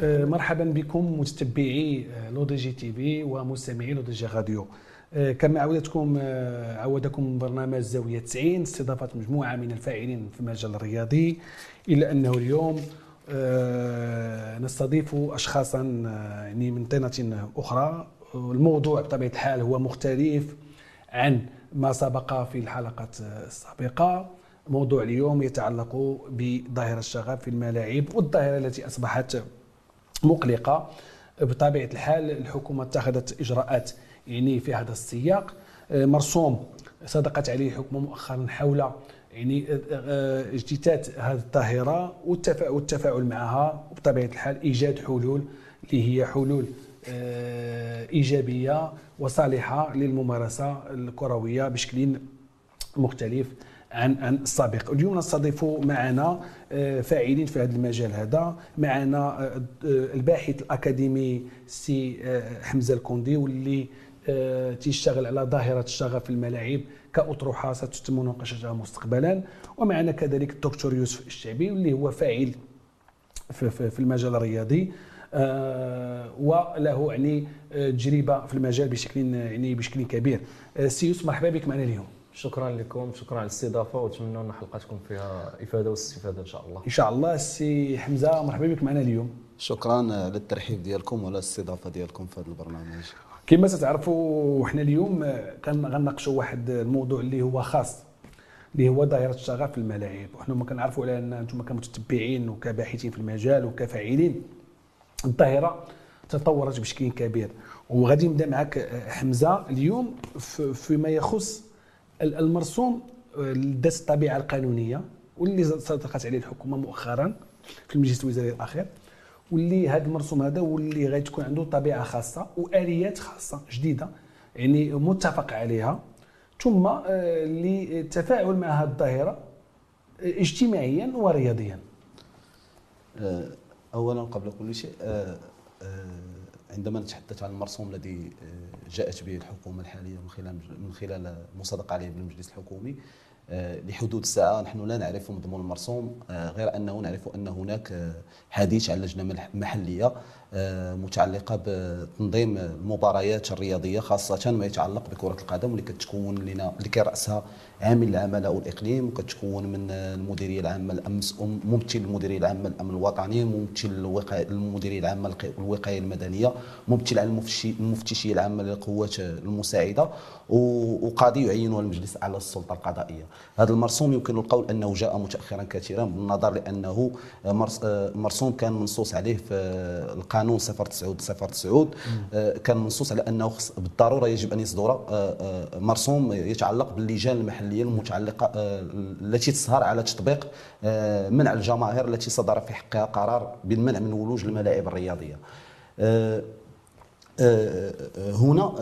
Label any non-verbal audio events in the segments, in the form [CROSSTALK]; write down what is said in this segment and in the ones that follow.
آه، مرحبا بكم متتبعي آه، L'ODJ TV ومستمعي L'ODJ Radio. آه، كما عودتكم عودكم برنامج زاوية 90 استضافة مجموعة من الفاعلين في المجال الرياضي. إلا أنه اليوم نستضيف أشخاصا يعني من طينة أخرى. الموضوع بطبيعة الحال هو مختلف عن ما سبق في الحلقة السابقة. موضوع اليوم يتعلق بظاهرة الشغب في الملاعب والظاهرة التي أصبحت مقلقة بطبيعة الحال الحكومة اتخذت إجراءات يعني في هذا السياق. آه، مرسوم صدقت عليه الحكومة مؤخرا حول يعني آه، آه، اجتثاث هذه الظاهره والتفاعل معها وبطبيعة الحال إيجاد حلول اللي هي حلول إيجابية وصالحة للممارسة الكروية بشكل مختلف. عن عن السابق. اليوم نستضيف معنا آه، فاعلين في هذا المجال هذا معنا آه، آه، الباحث الأكاديمي سي حمزة الكوندي واللي تيشتغل على ظاهرة الشغب في الملاعب كأطروحة ستتم مناقشتها مستقبلا. ومعنا كذلك الدكتور يوسف الشعبي واللي هو فاعل في, في المجال الرياضي وله يعني تجربة في المجال بشكل يعني بشكل كبير. سي يوسف مرحبا بك معنا اليوم. شكرا لكم شكرا على الاستضافة ونتمنى أن حلقه تكون فيها إفادة واستفادة إن شاء الله. إن شاء الله سي حمزة مرحبا بك معنا اليوم. شكرا للترحيب ديالكم ولا الاستضافة ديالكم في هذا البرنامج. كما ستعرفوا حنا اليوم كان غنناقشوا واحد الموضوع اللي هو خاص اللي هو ظاهره الشغف في الملاعب. وحنا ما كنعرفوا على أن أنتم كمتتبعين وكباحثين في المجال وكفاعلين. الظاهرة تطورت بشكل كبير. وغادي نبدأ معك حمزة اليوم فيما يخص المرسوم ذات الطبيعة القانونية واللي صدقت عليه الحكومة مؤخرا في المجلس الوزاري الأخير واللي هذا المرسوم هذا واللي غادي تكون عنده طبيعة خاصة وآليات خاصة جديدة يعني متفق عليها. ثم آه، للتفاعل مع هذه الظاهرة آه، اجتماعيا ورياضيا. آه، اولا قبل كل شيء عندما نتحدث عن المرسوم الذي آه، جاءت به الحكومة الحالية من خلال من خلال المصادقه عليه بالمجلس الحكومي آه، لحدود الساعة نحن لا نعرف مضمون المرسوم آه، غير أنه نعرف أن هناك حديث عن لجنة محلية متعلقة بتنظيم المباريات الرياضية خاصة ما يتعلق بكرة القدم اللي كتكون لنا اللي كيراسها عامل العمل والاقليم وكتكون من المديرية العامة الأمس ممثل المديرية العامة الأمن الوطني ممثل المديرية العامة الوقاية المدنية ممثل على المفتشية العامة للقوات المساعدة وقاضي يعينه المجلس على السلطة القضائية. هذا المرسوم يمكن القول أنه جاء متاخرا كثيرا بالنظر لأنه مرسوم كان منصوص عليه في القانون قانون 09 09 آه، كان منصوص على أنه بالضرورة يجب أن يصدر آه، آه، مرسوم يتعلق باللجان المحلية المتعلقة التي تسهر على تطبيق منع الجماهير التي صدر في حقها قرار بالمنع من ولوج الملاعب الرياضية. هنا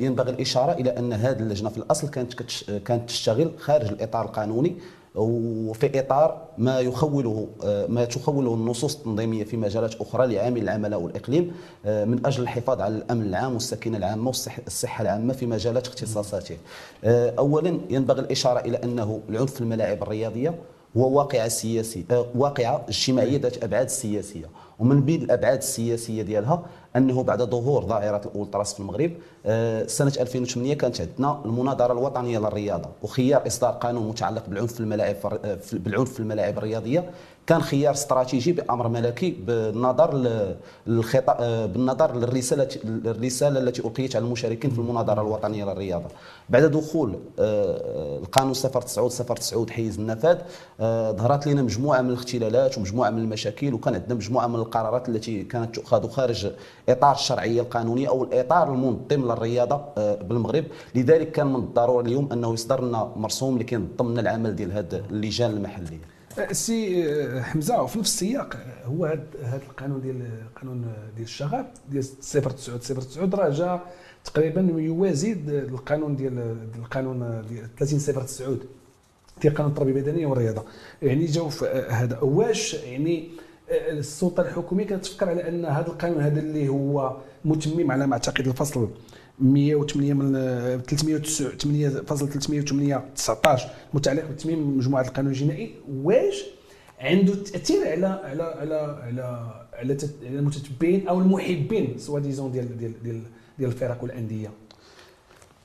ينبغي الإشارة إلى أن هذه اللجنة في الأصل كانت كانت تشتغل خارج الإطار القانوني وفي إطار ما يخوله ما تخوله النصوص التنظيمية في مجالات أخرى لعامل العمل والإقليم من أجل الحفاظ على الأمن العام والسكينة العامة والصحه العامة في مجالات اختصاصاته. اولا ينبغي الإشارة إلى أنه العنف في الملاعب الرياضية هو واقعة سياسية واقعة اجتماعية ذات أبعاد سياسية ومن بين الأبعاد السياسية ديالها أنه بعد ظهور ظاهرة الأولتراس في المغرب آه، سنة 2008 كانت عندنا المناظرة الوطنية للرياضة وخيار إصدار قانون متعلق بالعنف في الملاعب آه، بالعنف في الملاعب الرياضية. كان خيار استراتيجي بأمر ملكي بالنظر للخطأ آه، بالنظر للرسالة الرساله التي القيت على المشاركين في المناظرة الوطنية للرياضة. بعد دخول القانون 09 09 حيز النفاذ ظهرت لنا مجموعة من الاختلالات ومجموعة من المشاكل وكان عندنا مجموعة من القرارات التي كانت تؤخذ خارج إطار الشرعية القانونية أو الإطار المنظم للرياضة آه، بالمغرب. لذلك كان من الضروري اليوم أنه يصدر لنا مرسوم اللي كينظم لنا العمل ديال هذه اللجان المحليه أه، سي أه، حمزة وفي نفس السياق هو هذا القانون ديال قانون ديال الشغب ديال 09 09 راه جا تقريبا يوازي القانون ديال القانون ديال 30 09 ديال قانون التربية البدنية والرياضة. يعني جاو هذا. واش يعني السلطة الحكومية كتفكر على أن هذا القانون هذا اللي هو متمم على ما أعتقد الفصل. 108 من 308 فصل 308 19 متعلق بتميم مجموعة القانون الجنائي. واش عنده تأثير على على على على على تت- على المتتبعين أو المحبين سوا ديزون ديال ديال ديال ديال الفرق والأندية؟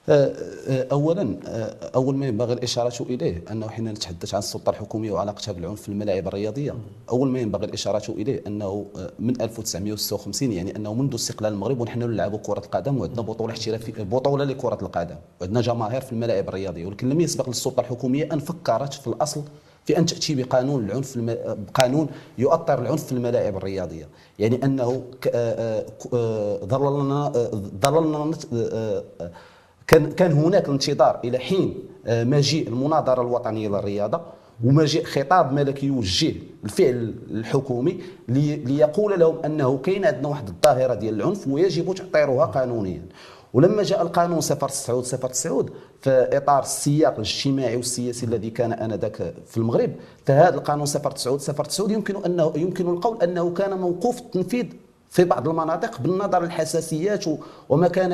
اولا آه، أول ما ينبغي الإشارة إليه؟ أنه حين نتحدث عن السلطة الحكومية وعلاقتها بالعنف في الملاعب الرياضية. أول ما ينبغي الإشارة إليه؟ أنه آه، من 1956 يعني أنه منذ استقلال المغرب ونحن نلعب كرة القدم وعندنا بطولة احترافيه بطولة لكرة القدم وعندنا جماهير في الملاعب الرياضية. ولكن لم يسبق للسلطة الحكومية أن فكرت في الأصل في أن تأتي بقانون العنف الم... بقانون يؤطر العنف في الملاعب الرياضية. يعني أنه ك... آه، آه، ك- آه، كان كان هناك الانتظار إلى حين آه، مجيء المناظرة الوطنية للرياضة ومجيء خطاب ملكي يوجه الفعل الحكومي لي- ليقول لهم أنه كاين عندنا واحد الظاهرة ديال العنف ويجب تاطيرها قانونيا. ولما جاء القانون 09 09 في إطار السياق الاجتماعي والسياسي الذي كان آنذاك في المغرب فهذا القانون 09 09 يمكن انه يمكن القول أنه كان موقوف التنفيذ في بعض المناطق بالنظر للحساسيات وما كان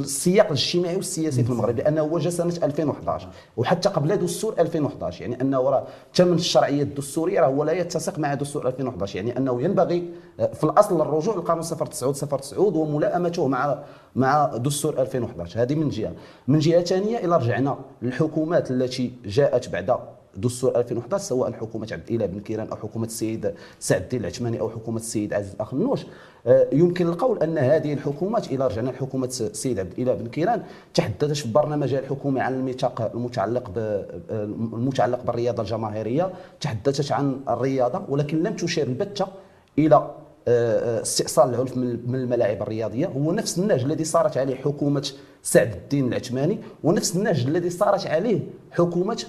السياق الاجتماعي والسياسي في المغرب لأنه هو جا سنة 2011 وحتى قبل دستور 2011 يعني أنه راه ثمن الشرعية الدستورية راه هو لا يتسق مع دستور 2011 يعني أنه ينبغي آه، في الأصل الرجوع للقانون 09 09 وملائمته مع مع دستور 2011 هذه من جهة. من جهة ثانية إلى رجعنا للحكومات التي جاءت بعد دستور 2011 سواء حكومه عبد الإله بن كيران أو حكومة السيد سعد الدين العثماني أو حكومة السيد عزيز اخنوش آه، يمكن القول أن هذه الحكومات إلى رجعنا لحكومه السيد عبد الإله بن كيران تحدثت في برنامجها الحكومي عن الميثاق المتعلق ب- المتعلق بالرياضة الجماهيرية تحدثت عن الرياضة ولكن لم تشير البتة إلى آه، آه، استئصال العنف من من الملاعب الرياضية. هو نفس النهج الذي صارت عليه حكومة سعد الدين العثماني ونفس النهج الذي صارت عليه حكومة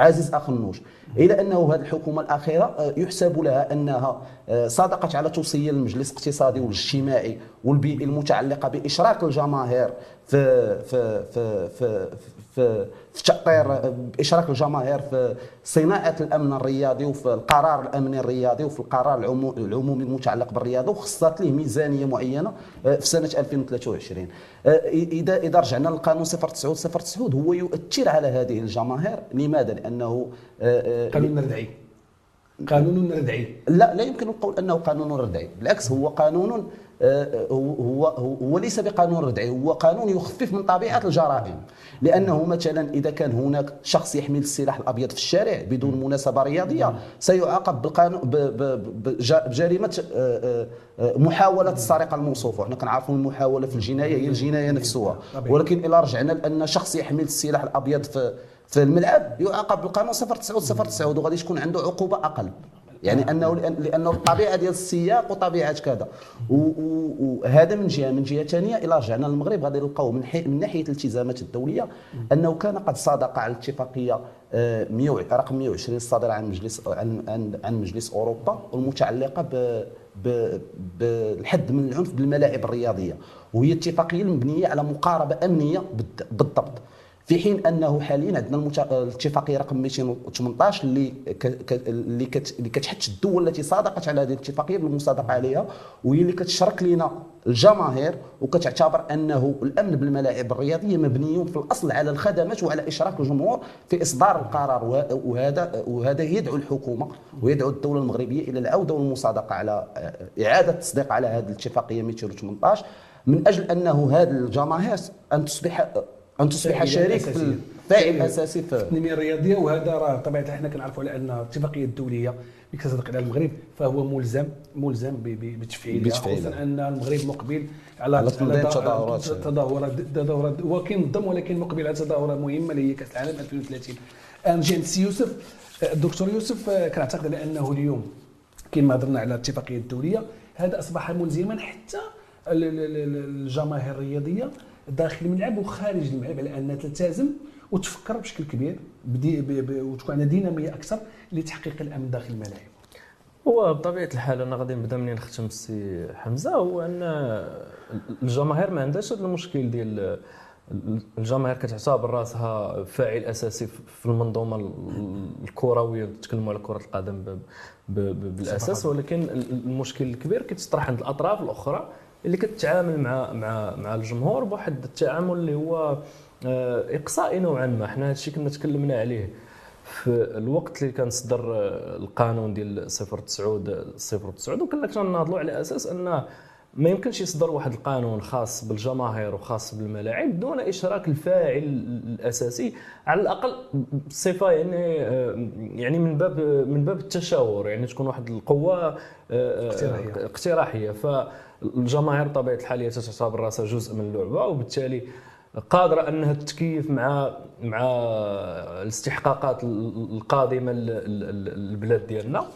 عزيز اخنوش إلى أنه هذه الحكومة الأخيرة آه، يحسب لها أنها آه، صادقت على توصيه المجلس الاقتصادي والاجتماعي والبيئي المتعلقه بإشراك الجماهير في في في في في, في تاطير بإشراك الجماهير في صناعة الأمن الرياضي وفي القرار الأمني الرياضي وفي القرار العمو- العمومي المتعلق بالرياضه وخصت له ميزانية معينة آه، في سنة 2023 آه، اذا إذا رجعنا للقانون 09 09 هو يؤثر على هذه الجماهير. لماذا؟ لأنه آه، قانون ردعي قانون ردعي لا لا يمكن القول أنه قانون ردعي بالعكس هو قانون هو هو هو ليس بقانون ردعي هو قانون يخفف من طبيعة الجرائم. لأنه مثلا إذا كان هناك شخص يحمل السلاح الأبيض في الشارع بدون مناسبة رياضية سيعاقب بالقانون بجريمة آه، آه، محاولة السرقة الموصوفة. إحنا كنعرفوا المحاولة في الجناية هي الجناية نفسها. ولكن إلى رجعنا لأن شخص يحمل السلاح الأبيض في في الملعب يعاقب بالقانون 09 09 وغادي تكون عنده عقوبة أقل. يعني أنه لأنه الطبيعة ديال السياق وطبيعة كذا. وهذا من جهه من جهة ثانية إلى رجعنا للمغرب غادي نلقاو من, من ناحية الالتزامات الدولية أنه كان قد صادق على الاتفاقية آه، 100 رقم 120 الصادره عن مجلس عن عن, مجلس أوروبا والمتعلقه ب بالحد من العنف بالملاعب الرياضية. وهي اتفاقية مبنية على مقاربة أمنية بالضبط. في حين أنه حاليا عندنا. الاتفاقيه رقم 218 اللي. اللي, كت... اللي كتحث الدول التي صادقت على هذه الاتفاقية بالمصادقه عليها وهي اللي كتشرك لنا الجماهير وكتعتبر أنه الأمن بالملاعب الرياضية مبني في الأصل على الخدمات وعلى إشراك الجمهور في إصدار القرار وه- وهذا وهذا يدعو الحكومة ويدعو الدولة المغربية إلى العودة والمصادقة على إعادة التصديق على هذه الاتفاقية 218 من أجل أنه هذه الجماهير أن تصبح أن تصبح شريك. في شريك. أساسي في التنميه الرياضيه وهذا راه بطبيعه الحال حنا كنعرفوا على أن الاتفاقية الدولية اللي كتصدق عليها المغرب فهو ملزم ملزم بتفعيلها. خصوصا أن المغرب مقبل على على تظاهرات. تظاهرات تظاهرات هو كينظم ولكن مقبل على تظاهره مهمة اللي هي كأس العالم 2030 نجي عند السي يوسف الدكتور يوسف آه، كنعتقد على أنه اليوم كما هضرنا على الاتفاقية الدولية هذا أصبح ملزما حتى ال- ال- ال- الجماهير الرياضية داخل الملعب وخارج الملعب على أنها تلتزم وتفكر بشكل كبير بدي وتكون عندها دينامية أكثر لتحقيق الأمن داخل الملاعب. هو بطبيعة الحال أنا غادي نبدأ منين ختم السي حمزة هو أن الجماهير ما عندهاش هذا المشكل ديال الجماهير كتعتبر راسها فاعل أساسي في المنظومة الكروية تكلموا على كرة القدم بالأساس ولكن المشكل الكبير كيتطرح عند الأطراف الأخرى. اللي كتعامل مع مع مع الجمهور بواحد التعامل اللي هو آه، إقصائي نوعا ما. حنا هادشي كنا تكلمنا عليه في الوقت اللي كان صدر القانون ديال 09 09 وكنا كنناضلوا على أساس أن ما يمكنش يصدر واحد القانون خاص بالجماهير وخاص بالملاعب دون إشراك الفاعل الأساسي. على الأقل بصفه يعني يعني من باب من باب التشاور يعني تكون واحد القوة اقتراحية. اقتراحية. فالجماهير بطبيعة الحال هي تعتبر راسها جزء من اللعبة وبالتالي قادرة أنها تتكيف مع مع الاستحقاقات القادمة للبلاد ديالنا.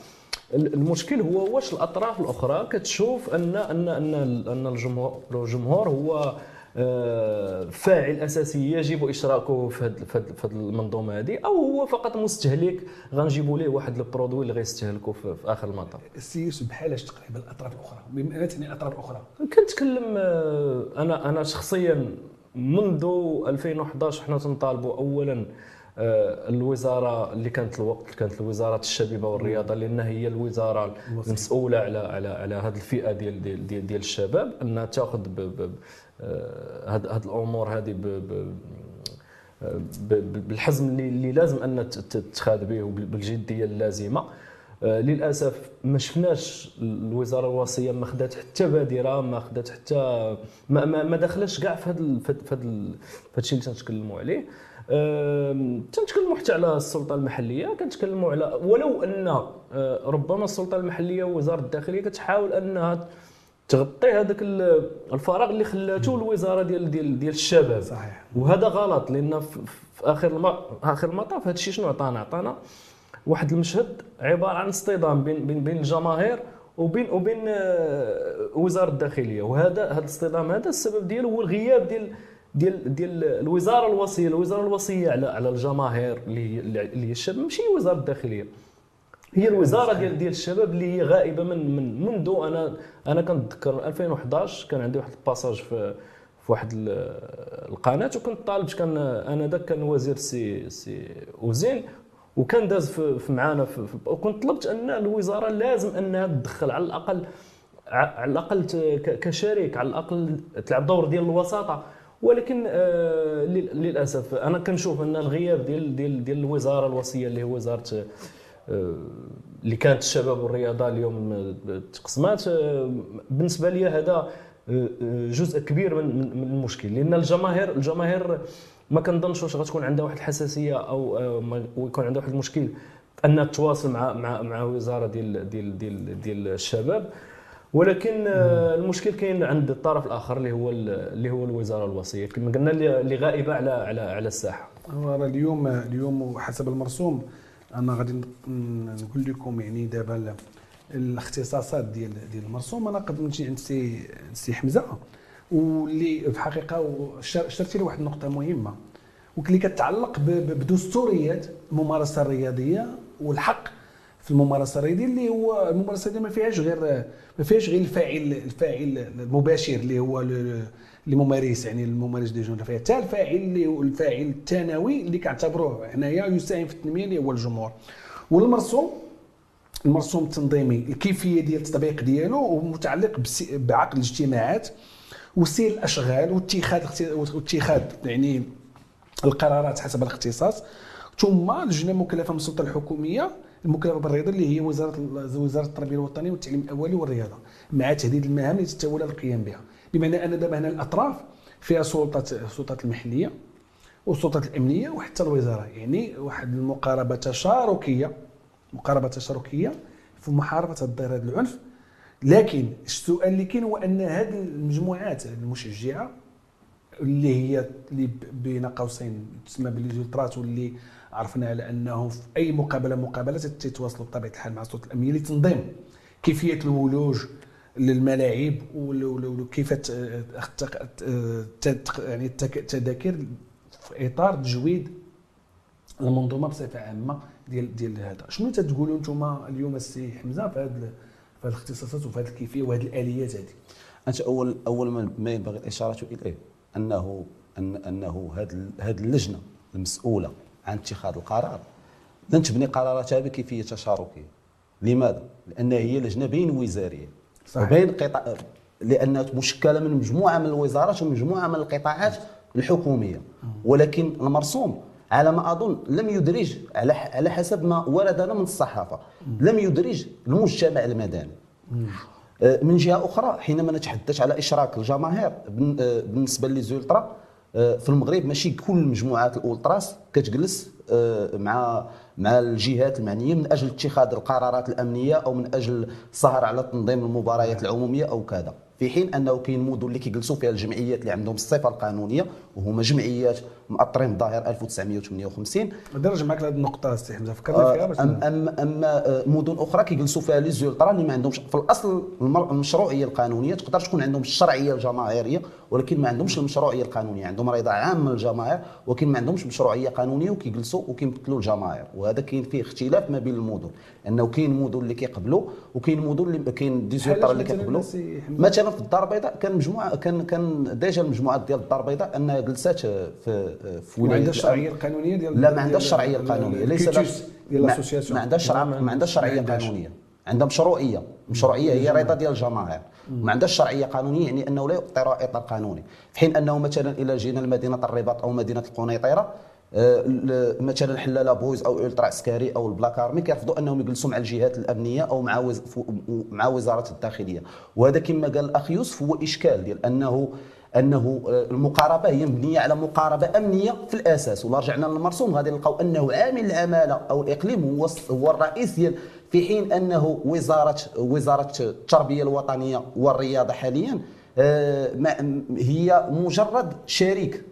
المشكل هو واش الأطراف الأخرى كتشوف ان ان أن أن الجمهور الجمهور هو آه، فاعل أساسي يجب إشراكه في هذه المنظومة هذه أو هو فقط مستهلك غنجيبوا ليه واحد البرودوي اللي غيستهلكوا في, في آخر المطاف. السي يوسف بحالاش تقريبا الأطراف الأخرى؟ بما تعني الأطراف الأخرى. كنتكلم آه، أنا أنا شخصيا منذ 2011 حنا تنطالبوا اولا الوزارة اللي كانت الوقت كانت الوزارة الشبيبة والرياضة لأن هي الوزارة المسؤولة على على على هذه الفئة ديال ديال, ديال الشباب أنها تأخذ هذه آه، الأمور هذه بالحزم اللي, اللي لازم أن تتخاذ به وبالجديه اللازمة. آه، للأسف ما شفناش الوزارة الوصية ما خدات حتى بادرة ما خدات حتى ما ما, ما دخلش كاع في هذا في هذا الشيء اللي تنتكلموا عليه. تنتكلموا حتى على السلطة المحلية كنتكلموا على ولو أن آه، ربما السلطة المحلية ووزارة الداخلية كتحاول أنها تغطي هذاك الفراغ اللي خلاته الوزارة ديال ديال ديال الشباب. صحيح. وهذا غلط لأن في آخر الم... آخر المطاف هذا الشيء شنو عطانا؟ عطانا واحد المشهد عبارة عن اصطدام بين بين بين الجماهير وبين وبين آه، وزارة الداخلية. وهذا هذا الاصطدام هذا السبب ديالو هو الغياب ديال ديال ديال الوزارة الوصية الوزارة الوصية على على الجماهير اللي اللي هي الشباب ماشي وزاره الداخلية. هي الوزارة ديال ديال الشباب اللي هي غائبة من من منذ أنا أنا كنتذكر 2011 كان عندي واحد الباساج في في واحد القناة وكنت طالب كان أنا ذاك كان وزير سي سي اوزين وكان داز في معانا وكنت طلبت أن الوزارة لازم أنها تدخل على الاقل على الأقل كشريك على الأقل تلعب دور ديال الوساطة. ولكن آه للأسف أنا كنشوف أن الغياب ديال ديال ديال الوزارة الوصية اللي هي وزارة آه اللي كانت الشباب والرياضة اليوم آه، تقسمات آه بالنسبة لي هذا جزء كبير من من المشكل. لأن الجماهير الجماهير ما كنظنش واش غتكون عندها واحد الحساسية أو يكون عندها واحد المشكل انها تتواصل مع مع مع وزارة ديال ديال ديال ديال الشباب. ولكن آه، المشكل كاين عند الطرف الآخر اللي هو اللي هو الوزارة الوصيه كما قلنا اللي غائبة على على على الساحة. اليوم اليوم وحسب المرسوم أنا غادي نقول لكم يعني دابا الاختصاصات ديال ديال المرسوم. أنا قد نجي عند سي سي حمزة واللي في الحقيقة شرتي لي واحد النقطة مهمة. واللي كتعلق بدستوريات الممارسه الرياضيه والحق في الممارسة الرياضية اللي هو الممارسة الرياضيه ما فيهاش غير ما فيهاش غير الفاعل الفاعل المباشر اللي هو الممارس يعني الممارس des jeunes. فيها حتى الفاعل اللي هو الفاعل الثانوي اللي كنعتبروه حنايا يساهم في التنمية اللي هو الجمهور. والمرسوم المرسوم التنظيمي الكيفية ديال التطبيق ديالو متعلق بعقد الاجتماعات وسير الأشغال واتخاذ واتخاذ يعني القرارات حسب الاختصاص. ثم اللجنه المكلفه من السلطة الحكومية المكلفة بالرياضة اللي هي وزارة وزارة التربية الوطنيه والتعليم الأولي والرياضة مع تهديد المهام التي تتولى القيام بها. بمعنى أن دابا هنا الأطراف فيها سلطات السلطات المحلية والسلطات الأمنية وحتى الوزارة. يعني واحد المقاربة تشاركية مقاربة تشاركية في محاربة الظاهره العنف. لكن السؤال اللي كاين هو أن هذه المجموعات المشجعة اللي هي اللي بين قوسين تسمى بالجلترات واللي عرفنا على انه في أي مقابلة مقابلة تتواصلوا بطبيعة الحال مع السلطات الامنيه لتنظيم كيفية الولوج للملاعب وكيف يعني التذاكر في إطار تجويد المنظومة بصفة عامة ديال ديال هذا. شنو تتقولوا أنتم اليوم السي حمزة في هذا في هذه الاختصاصات وفي هذه الكيفية وهذه الآليات هذه أنت أول أول ما ينبغي الإشارة إليه أنه أن أنه هذه هذه اللجنة المسؤولة عن اتخاذ القرار. لن تبني قراراتها بكيفية تشاركيه لماذا؟ لأن هي لجنة بين وزارية. صحيح. وبين قطاع لانها مشكلة من مجموعة من الوزارات ومجموعة من القطاعات الحكومية. ولكن المرسوم على ما أظن لم يدرج على على حسب ما ورد لنا من الصحافة. لم يدرج المجتمع المدني. آه، من جهة أخرى حينما نتحدث على إشراك الجماهير آه، بالنسبة للزولترا آه، في المغرب ماشي كل مجموعات الاولتراس كتجلس آه، مع مع الجهات المعنية من أجل اتخاذ القرارات الأمنية أو من أجل السهر على تنظيم المباريات العمومية أو كذا. في حين أنه كاين مدن اللي كيجلسوا فيها الجمعيات اللي عندهم الصفة القانونية وهما جمعيات مأطرين بالظهير 1958 درج معك لهذه النقطة سي حمزة فكرنا فيها باش أم أم أما آه، مدن أخرى كيجلسوا فيها les ultras اللي ما عندهمش في الأصل المر- المشروعية القانونية تقدر تكون عندهم الشرعية الجماهيرية ولكن ما عندهمش المشروعية القانونية. عندهم رضا عام من الجماهير ولكن ما عندهمش مشروعية قانونية وكيجلسوا وكيمثلوا الجماهير. وهذا كاين فيه اختلاف ما بين المدن. أنه كاين مدن اللي كيقبلوا وكاين مدن اللي كاين des ultras اللي كيقبلوا؟ مثلا في الدار البيضاء كان مجموعه كان كان déjà المجموعات ديال الدار البيضاء أنها جلسات في في ولايه الشرعيه القانونيه ديال لا ما عندهاش الشرعيه القانونيه ليس ما- l'association ما عندهاش شرع ما عندهاش شرعية ما عندهاش. قانونية. عندها مشروعيه مشروعيه هي رضا ديال الجماهير ما عندهاش شرعية قانونية يعني أنه لا يعطي إطار قانوني. في حين أنه مثلا إلى جينا لمدينة الرباط أو مدينة القنيطرة مثلا حلاله Boys أو Ultras عسكري أو ال Black Army كيرفضوا أنهم يجلسوا مع الجهات الأمنية أو مع وز... مع وزارة الداخلية. وهذا كما قال الأخ يوسف هو إشكال ديال أنه أنه آه، المقاربة هي مبنية على مقاربة أمنية في الأساس. ولا رجعنا للمرسوم غادي نلقاو أنه عامل العماله أو الإقليم هو هو الرئيس ديال في حين أنه وزارة وزارة التربية الوطنية والرياضة حاليا آه، هي مجرد شريك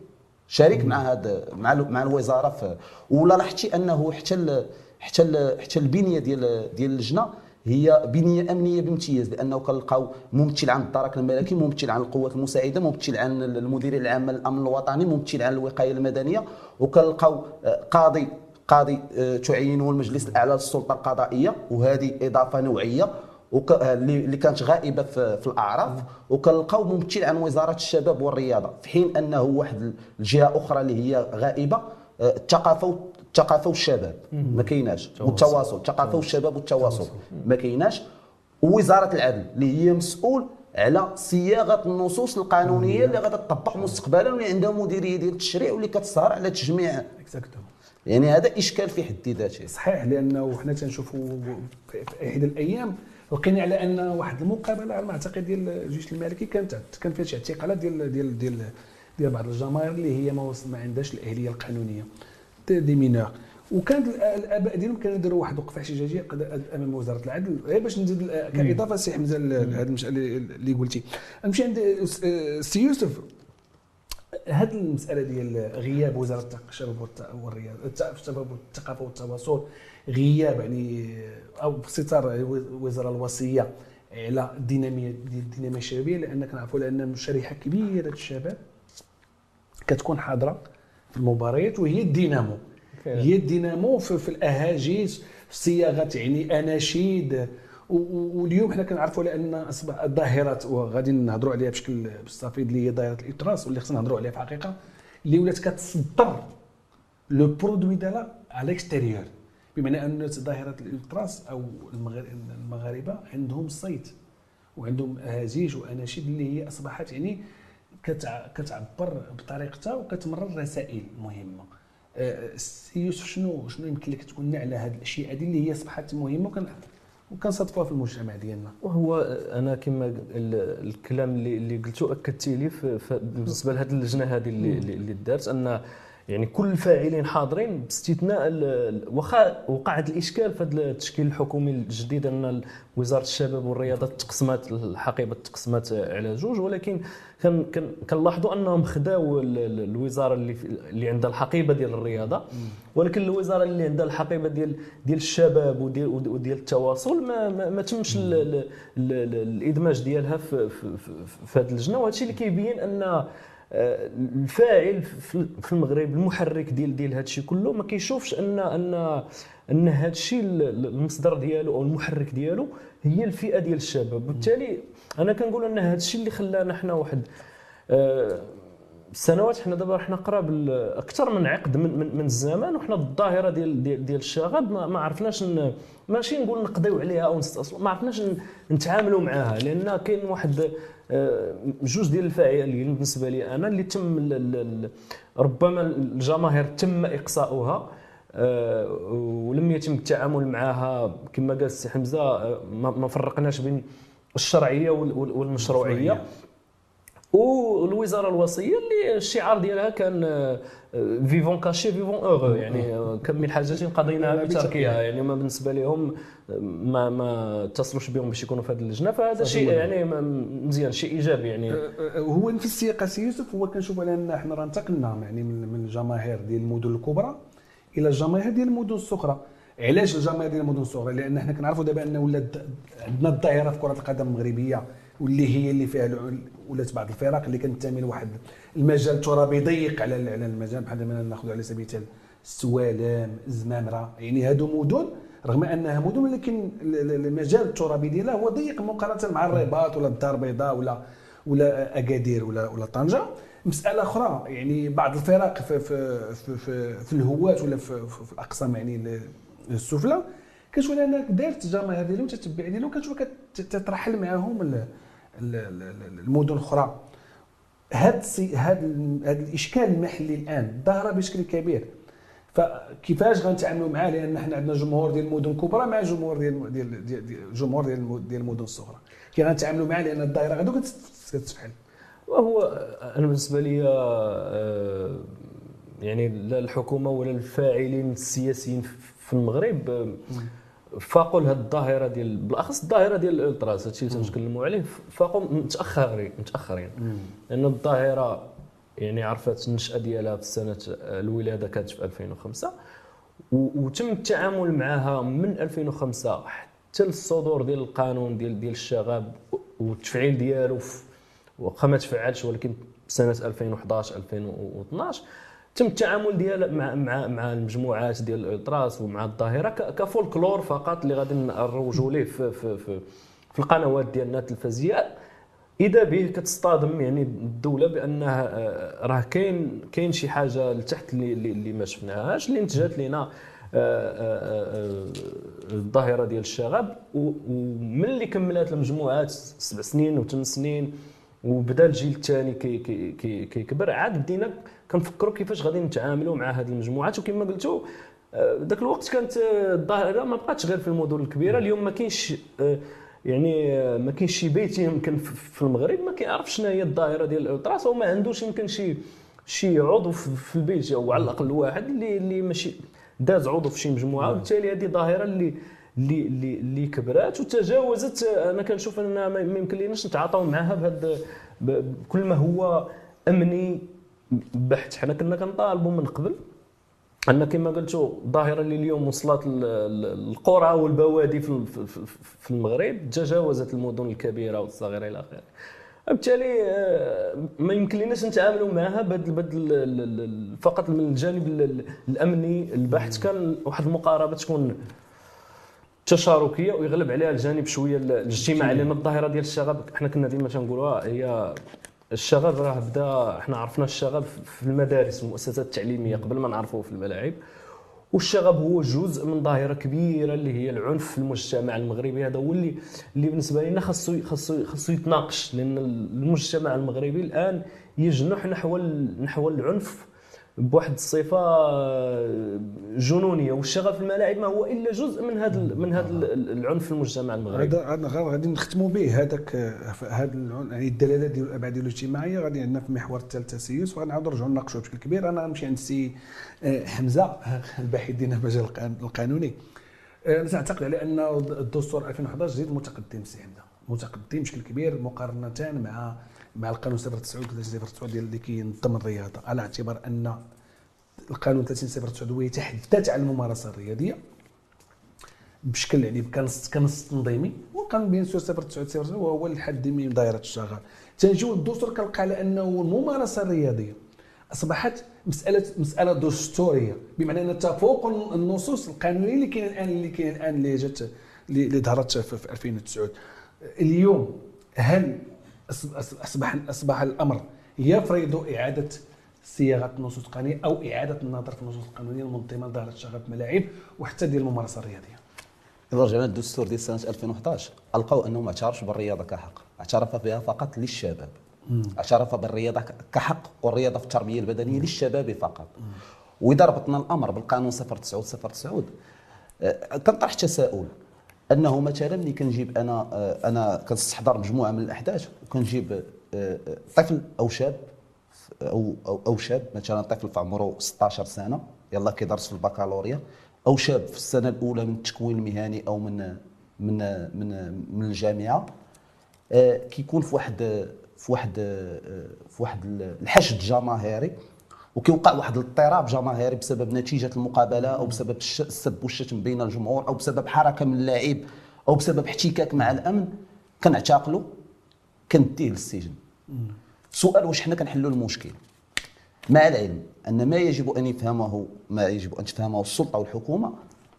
شريك مع هذا مع مع الوزارة في ولا لاحظتي أنه حتى حتى حتى البنية ديال ديال اللجنة هي بنية أمنية بامتياز لأنه كنلقاو ممثل عن الدرك الملكي ممثل عن القوات المساعدة ممثل عن المدير العام للأمن الوطني ممثل عن الوقاية المدنية وكنلقاو آه، قاضي قاضي آه، تعينه المجلس الأعلى للسلطة القضائية وهذه إضافة نوعية. اللي اللي كانت غائبة في, في الأعراف وكنلقاو ممثل عن وزارة الشباب والرياضة في حين أنه واحد الجهة أخرى اللي هي غائبة آه، الثقافه الثقافه والشباب ما كايناش. والتواصل الثقافه والشباب والتواصل ما كايناش. ووزارة العدل اللي هي مسؤول على صياغة النصوص القانونية اللي غادي تطبق مستقبلا واللي عندها مديرية ديال التشريع واللي كتسهر على تجميع. يعني هذا إشكال في حد ذاته. صحيح لأنه حنا تنشوفوا في في إحدى الأيام لقينا على أن واحد المقابلة على ما أعتقد ديال الجيش الملكي كانت كان فيها شي اعتقالات ديال ديال ديال ديال بعض الجماهير اللي هي ما ما عندهاش الأهلية القانونية. des mineurs وكانت ال- الأباء ديالهم كانوا يديروا واحد الوقفه احتجاجية أمام وزارة العدل غير باش نزيد كإضافة سي حمزه لهذه المساله اللي قلتي. نمشي عند السي يوسف. هذه المسألة ديال غياب وزارة الشباب والرياضة الشباب والثقافة والتواصل غياب يعني أو في اطار الوزاره الوصية على الدينامية ديال الدينامية الشبابية لأن كنعرفوا لأن شريحه كبيرة الشباب كتكون حاضرة في المباريات وهي الدينامو. هي الدينامو في, في الاهاجيس في صياغة يعني أناشيد واليوم حنا كنعرفوا لأن أصبح الظاهرات وغادي نهضروا عليها بشكل مستفيض اللي هي ظاهره الالتراس واللي خصنا نهضروا عليها في الحقيقة اللي ولات كتصدر le produit ديالها على l'extérieur بمعنى أن ظاهرة الالتراس أو المغاربة عندهم صيت وعندهم أهازيج وأناشيد اللي هي أصبحت يعني كتع- كتعبر بطريقتها وكتمرر رسائل مهمة. آه، السي يوسف شنو شنو يمكن لك تقول لنا على هذه الأشياء هذه اللي هي أصبحت مهمة وكن وكنصادفوها في المجتمع ديالنا. وهو أنا كما ال- الكلام اللي اللي قلته أكدتي لي بالنسبة لهذه اللجنة هذه اللي اللي دارت أن يعني كل الفاعلين حاضرين باستثناء واخا وقع هذا الاشكال في هذا التشكيل الحكومي الجديد ان وزارة الشباب والرياضة تقسمات الحقيبة تقسمات على جوج ولكن كان كنلاحظوا أنهم خداو ال- ال- الوزارة اللي اللي عندها الحقيبة ديال الرياضة ولكن الوزارة اللي عندها الحقيبة ديال ديال الشباب وديال وديال التواصل ما ما, ما تمش ال- ال- ال- ال- الإدماج ديالها في في, في, هذه اللجنه وهذا الشيء اللي كيبين أن الفاعل في المغرب المحرك ديال ديال هذا الشيء كله ما كيشوفش ان ان أن هذا الشيء المصدر ديالو أو المحرك ديالو هي الفئة ديال الشباب. وبالتالي أنا كنقول أن هذا الشيء اللي خلانا حنا واحد آه، سنوات حنا دابا حنا قراب أكثر من عقد من, من, من الزمان وحنا الظاهرة ديال ديال, ديال الشغب ما, ما عرفناش ماشي نقول نقضيو عليها أو نستأصلوا ما عرفناش نتعاملوا معها لأن كاين واحد آه، جوج ديال الفاعلين بالنسبة لي أنا اللي تم ال- ربما الجماهير تم إقصاؤها آه، ولم يتم التعامل معها كما قال السي حمزة آه، ما فرقناش بين الشرعية وال- وال- والمشروعية. والوزاره الوصية اللي الشعار ديالها كان vivons cachés vivons heureux يعني آه، كم من حاجة قضيناها بتركها يعني ما بالنسبة لهم آه، ما ما اتصلوش بهم باش يكونوا في هذه اللجنة فهذا شيء يعني مزيان شيء إيجابي يعني. هو في السياق سي يوسف هو كنشوف على أن إحنا راه انتقلنا يعني من من الجماهير ديال المدن الكبرى إلى الجماهير ديال المدن الصغرى علاش الجماهير ديال المدن الصغرى لأن حنا كنعرفوا دابا أن ولات عندنا الظاهرة في كرة القدم المغربية. واللي هي اللي فيها ولات بعض الفرق اللي كتنتمي لواحد المجال الترابي ضيق على على المجال بحال مثلا ناخذ على سبيل المثال السوالم الزمامرة يعني هادو مدن رغم أنها مدن ولكن ال- ال- المجال الترابي ديالها هو ضيق مقارنة مع الرباط ولا الدار البيضاء ولا ولا أكادير ولا ولا طنجة. مسألة أخرى يعني بعض الفرق في في في, في, في الهوات ولا في, في, الأقسام يعني ال- السفلى كتشوف أنك دارت الجماهير ديالو وتتبع ديالو كتشوف كترحل معاهم ال- ال- ال- ال- المدن الأخرى. هذا هذا هذا الإشكال المحلي الآن ظهر بشكل كبير. فكيفاش غنتعاملوا معاه؟ لأن حنا عندنا جمهور ديال المدن الكبرى مع جمهور ديال ديال ديال جمهور ديال ديال المدن الصغرى. كي غنتعاملوا معاه لأن الدائره غادي كت- كتفحل وهو أنا بالنسبة لي آه، يعني لا الحكومة ولا الفاعلين السياسيين في المغرب آه، فاقوا لهذه الظاهرة ديال بالأخص الظاهرة ديال الألتراس هادشي اللي تنتكلموا عليه فاقوا متأخرين متأخرين. لأن الظاهرة يعني عرفت النشأة ديالها في سنه الولادة كانت في 2005 و- وتم التعامل معها من 2005 حتى الصدور ديال القانون ديال ديال الشغب والتفعيل ديالو واخا ما تفعلش ولكن سنة 2011 2012 تم التعامل ديال مع مع مع المجموعات ديال الالتراس ومع الظاهرة كفولكلور فقط اللي غادي نروجوا ليه في في في, في القنوات ديالنا التلفزيونية. إذا به كتصطدم يعني الدولة بانها آه، راه كاين كاين شي حاجة لتحت اللي, اللي ما شفناهاش اللي انتجت لنا آه، آه، الظاهرة ديال الشغب. وملي كملات المجموعات سبع سنين وثمان سنين وبدا الجيل الثاني كي كي كي كيكبر عاد بدينا كنفكروا كيفاش غادي نتعاملوا مع هذه المجموعات. وكما قلتوا آه، ذاك الوقت كانت آه، الظاهرة ما بقاتش غير في المدن الكبيرة. اليوم ما كاينش آه، يعني ما كاينش شي بيت يمكن في المغرب ما كيعرفش شنو هي الظاهرة ديال الالتراس وما عندوش يمكن شي شي عضو في البيت أو على الأقل واحد اللي اللي ماشي داز عضو في شي مجموعة. وبالتالي هذه ظاهره اللي اللي اللي اللي كبرات وتجاوزت. أنا كنشوف ان ما ما يمكن ليناش نتعاطاو معها بهذا بكل ما هو أمني بحت حنا كنا كنطالبوا من قبل. ان كما قلتوا الظاهره اللي اليوم وصلت القرى والبوادي في المغرب تجاوزت المدن الكبيرة والصغيرة إلى آخره. بالتالي آه، ما يمكن لناش نتعاملوا معها بهذا فقط من الجانب ال- ال- الأمني. البحث كان واحد المقاربة تكون تشاركية ويغلب عليها الجانب شوية ال- الاجتماعي لأن الظاهرة ديال الشغب حنا كنا ديما تنقولوها هي الشغب راه بدا حنا عرفنا الشغب في المدارس والمؤسسات التعليمية قبل ما نعرفوه في الملاعب. والشغب هو جزء من ظاهرة كبيرة اللي هي العنف في المجتمع المغربي. هذا هو اللي اللي بالنسبة لنا خاصو خاصو خاصو يتناقش لأن المجتمع المغربي الآن يجنح نحو نحو العنف بواحد الصفة جنونية. والشغب في الملاعب ما هو إلا جزء من هذا من هذا ال- العنف في المجتمع المغربي. هذا هذا غا- غادي نختموا به. هذاك هذا العن- يعني الدلالة ديال الأبعاد الاجتماعية غادي عندنا في المحور الثالث تسيس. وغنعاودوا نرجعوا نناقشوا بشكل كبير. أنا غنمشي عند السي آه، حمزة [LAUGHS] الباحث ديالنا في المجال القان- القانوني. آه، أنا تعتقد على أن الدستور 2011 جديد متقدم سي حمزة. متقدم بشكل كبير مقارنه مع مع القانون 09 3009 ديال اللي كينظم الرياضة. على اعتبار أن القانون 3009 هو يتحدث عن الممارسة الرياضية بشكل يعني كنص كنص تنظيمي. وكان بين سور 09 وهو الحد من ظاهرة الشغب تنجيو للدستور كنلقى على أنه الممارسة الرياضية أصبحت مساله مسألة دستورية. بمعنى أن تفوق النصوص القانونية اللي كاين الان اللي كاين الآن اللي جات اللي ظهرت في 2009 اليوم هل أص- أص- أصبح أصبح الأمر يفرض إعادة صياغة النصوص القانونيه أو إعادة النظر في النصوص القانونية المنظمه الشغف في الملاعب وحتى ديال الممارسة الرياضية. إذا رجعنا للدستور ديال سنة 2011 القوا أنه ما اعترفش بالرياضة كحق اعترف بها فقط للشباب. اعترف بالرياضة كحق والرياضة في التربية البدنية للشباب فقط. وإذا ربطنا الأمر بالقانون 09 09 كنطرح تساؤل. أنه مثلا ملي كنجيب أنا آه، أنا كنستحضر مجموعة من الأحداث وكنجيب آه، آه، طفل أو شاب أو أو, أو شاب مثلا طفل في عمره 16 سنة يلا كيدرس في البكالوريا أو شاب في السنة الأولى من التكوين المهني أو من من من من الجامعة كيكون في واحد في واحد في واحد الحشد جماهيري وكيوقع واحد الاضطراب جماهيري بسبب نتيجة المقابلة أو بسبب السب والشتم بين الجمهور أو بسبب حركة من اللاعب أو بسبب احتكاك مع الأمن كنعتقلوا كنديه للسجن. سؤال واش حنا كنحلوا المشكل؟ مع العلم أن ما يجب أن يفهمه ما يجب أن تفهمه السلطة والحكومة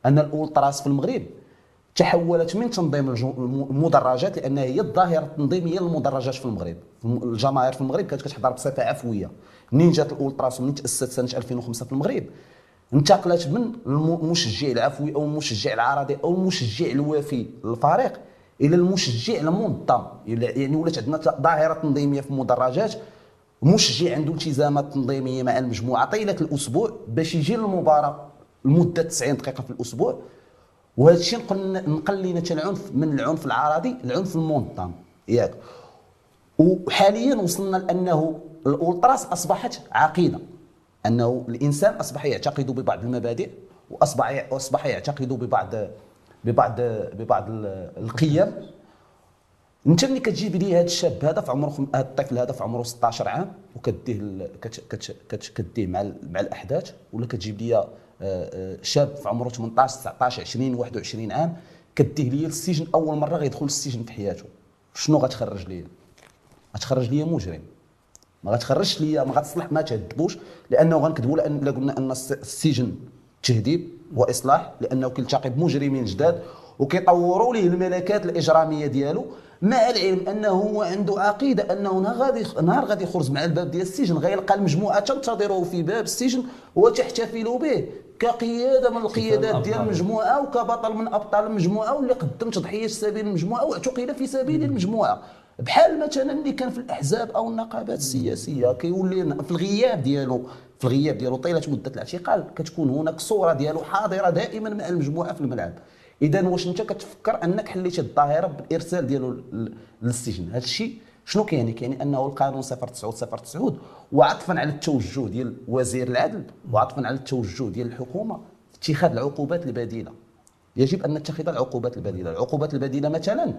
أن الاولتراس في المغرب تحولت من تنظيم المدرجات لأنها هي الظاهرة التنظيمية للمدرجات في المغرب. الجماهير في المغرب كانت كتحضر بصفة عفوية. منين جات الاولتراس ومنين تاسست سنة 2005 في المغرب؟ انتقلت من المشجع العفوي أو المشجع العرضي أو المشجع الوافي للفريق؟ إلى المشجع المنظم يعني ولات عندنا ظاهرة تنظيمية في المدرجات مشجع عنده التزامات تنظيمية مع المجموعة طيلة الأسبوع باش يجي للمباراة لمدة 90 دقيقة في الأسبوع. وهذا الشيء نقل لنا العنف من العنف العرضي العنف المنظم ياك. وحاليا وصلنا لأنه الاولتراس أصبحت عقيدة أنه الإنسان أصبح يعتقد ببعض المبادئ وأصبح أصبح يعتقد ببعض ببعض ببعض القيم. أنت ملي كتجيب لي هذا الشاب هذا في عمره هذا الطفل هذا في عمره 16 عام وكديه كديه مع مع الأحداث ولا كتجيب لي آه، آه، شاب في عمره 18 19 20 21 عام كديه لي للسجن أول مرة غيدخل للسجن في حياته. شنو غتخرج لي غتخرج لي مجرم. ما غتخرجش ليا ما غتصلح ما تهذبوش لأنه غنكذبوا لأن قلنا أن السجن تهذيب وإصلاح لأنه كيلتقي بمجرمين جداد وكيطوروا ليه الملكات الإجرامية ديالو مع العلم أنه هو عنده عقيدة أنه نهار غادي نهار غادي يخرج مع الباب ديال السجن غيلقى المجموعة تنتظره في باب السجن وتحتفل به كقيادة من القيادات ديال المجموعة وكبطل من أبطال المجموعة واللي قدم تضحية في سبيل المجموعة واعتقل في سبيل المجموعة. بحال مثلا اللي كان في الأحزاب أو النقابات السياسية كيولي في الغياب ديالو في الغياب ديالو طيلة مدة الاعتقال كتكون هناك صورة ديالو حاضرة دائما مع المجموعة في الملعب. اذا واش أنت كتفكر أنك حليتي الظاهرة بالإرسال ديالو للسجن هذا الشيء شنو كيعني؟ كيعني أنه القانون 09 09 وعطفا على التوجه ديال وزير العدل وعطفا على التوجه ديال الحكومة اتخاذ العقوبات البديلة. يجب أن نتخذ العقوبات البديلة. العقوبات البديلة مثلا